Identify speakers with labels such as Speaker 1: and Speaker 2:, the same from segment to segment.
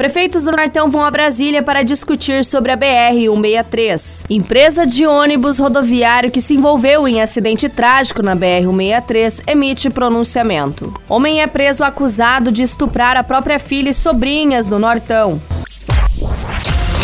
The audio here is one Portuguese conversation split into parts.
Speaker 1: Prefeitos do Nortão vão a Brasília para discutir sobre a BR-163. Empresa de ônibus rodoviário que se envolveu em acidente trágico na BR-163 emite pronunciamento. Homem é preso acusado de estuprar a própria filha e sobrinhas no Nortão.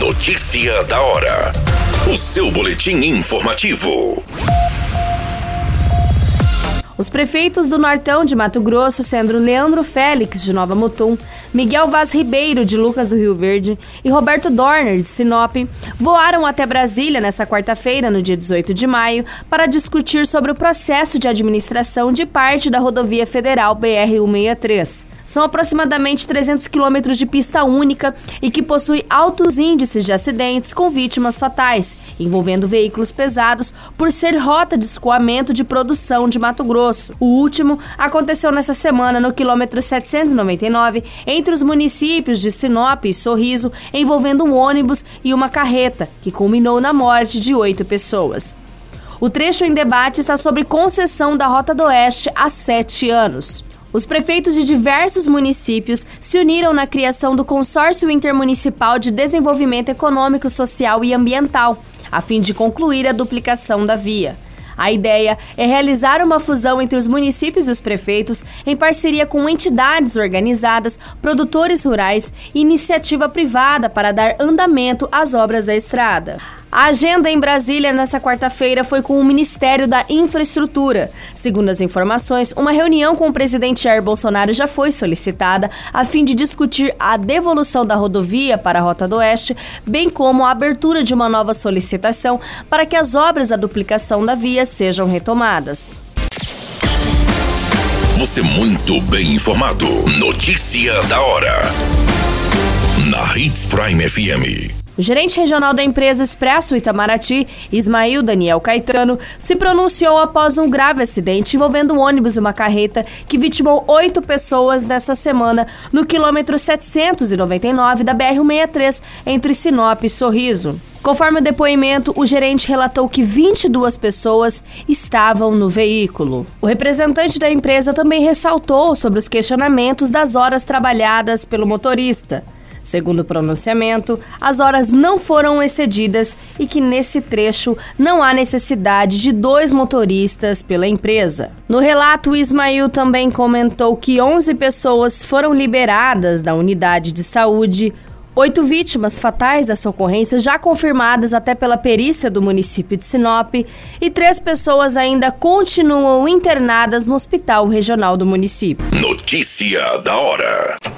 Speaker 2: Notícia da hora. O seu boletim informativo.
Speaker 1: Os prefeitos do Nortão de Mato Grosso, sendo Leandro Félix, de Nova Mutum, Miguel Vaz Ribeiro, de Lucas do Rio Verde, e Roberto Dorner, de Sinop, voaram até Brasília nesta quarta-feira, no dia 18 de maio, para discutir sobre o processo de administração de parte da rodovia federal BR-163. São aproximadamente 300 quilômetros de pista única e que possui altos índices de acidentes com vítimas fatais, envolvendo veículos pesados, por ser rota de escoamento de produção de Mato Grosso. O último aconteceu nessa semana no quilômetro 799, entre os municípios de Sinop e Sorriso, envolvendo um ônibus e uma carreta, que culminou na morte de oito pessoas. O trecho em debate está sobre concessão da Rota do Oeste há sete anos. Os prefeitos de diversos municípios se uniram na criação do Consórcio Intermunicipal de Desenvolvimento Econômico, Social e Ambiental, a fim de concluir a duplicação da via. A ideia é realizar uma fusão entre os municípios e os prefeitos em parceria com entidades organizadas, produtores rurais e iniciativa privada para dar andamento às obras da estrada. A agenda em Brasília nesta quarta-feira foi com o Ministério da Infraestrutura. Segundo as informações, uma reunião com o presidente Jair Bolsonaro já foi solicitada a fim de discutir a devolução da rodovia para a Rota do Oeste, bem como a abertura de uma nova solicitação para que as obras da duplicação da via sejam retomadas.
Speaker 2: Você muito bem informado. Notícia da hora. Na Hits Prime FM.
Speaker 1: O gerente regional da empresa Expresso Itamaraty, Ismail Daniel Caetano, se pronunciou após um grave acidente envolvendo um ônibus e uma carreta que vitimou oito pessoas nesta semana no quilômetro 799 da BR-163 entre Sinop e Sorriso. Conforme o depoimento, o gerente relatou que 22 pessoas estavam no veículo. O representante da empresa também ressaltou sobre os questionamentos das horas trabalhadas pelo motorista. Segundo o pronunciamento, as horas não foram excedidas e que nesse trecho não há necessidade de dois motoristas pela empresa. No relato, Ismail também comentou que 11 pessoas foram liberadas da unidade de saúde. Oito vítimas fatais dessa ocorrência já confirmadas até pela perícia do município de Sinop e três pessoas ainda continuam internadas no hospital regional do município.
Speaker 2: Notícia da hora.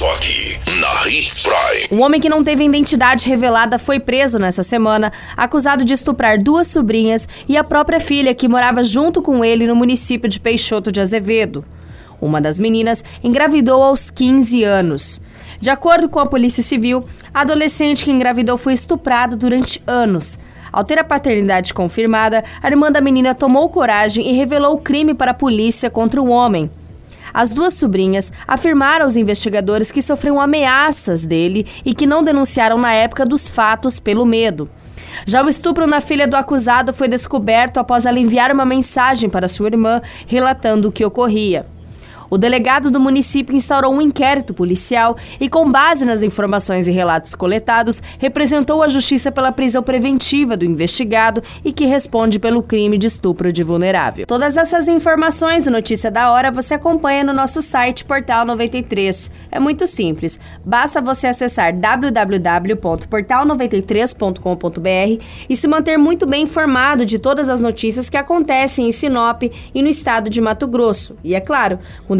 Speaker 2: Só aqui, na Hits Prime.
Speaker 1: Um homem que não teve identidade revelada foi preso nessa semana, acusado de estuprar duas sobrinhas e a própria filha que morava junto com ele no município de Peixoto de Azevedo. Uma das meninas engravidou aos 15 anos. De acordo com a Polícia Civil, a adolescente que engravidou foi estuprada durante anos. Ao ter a paternidade confirmada, a irmã da menina tomou coragem e revelou o crime para a polícia contra o homem. As duas sobrinhas afirmaram aos investigadores que sofreram ameaças dele e que não denunciaram na época dos fatos pelo medo. Já o estupro na filha do acusado foi descoberto após ela enviar uma mensagem para sua irmã relatando o que ocorria. O delegado do município instaurou um inquérito policial e, com base nas informações e relatos coletados, representou a justiça pela prisão preventiva do investigado e que responde pelo crime de estupro de vulnerável. Todas essas informações e notícia da hora você acompanha no nosso site Portal 93. É muito simples. Basta você acessar www.portal93.com.br e se manter muito bem informado de todas as notícias que acontecem em Sinop e no estado de Mato Grosso. E é claro, com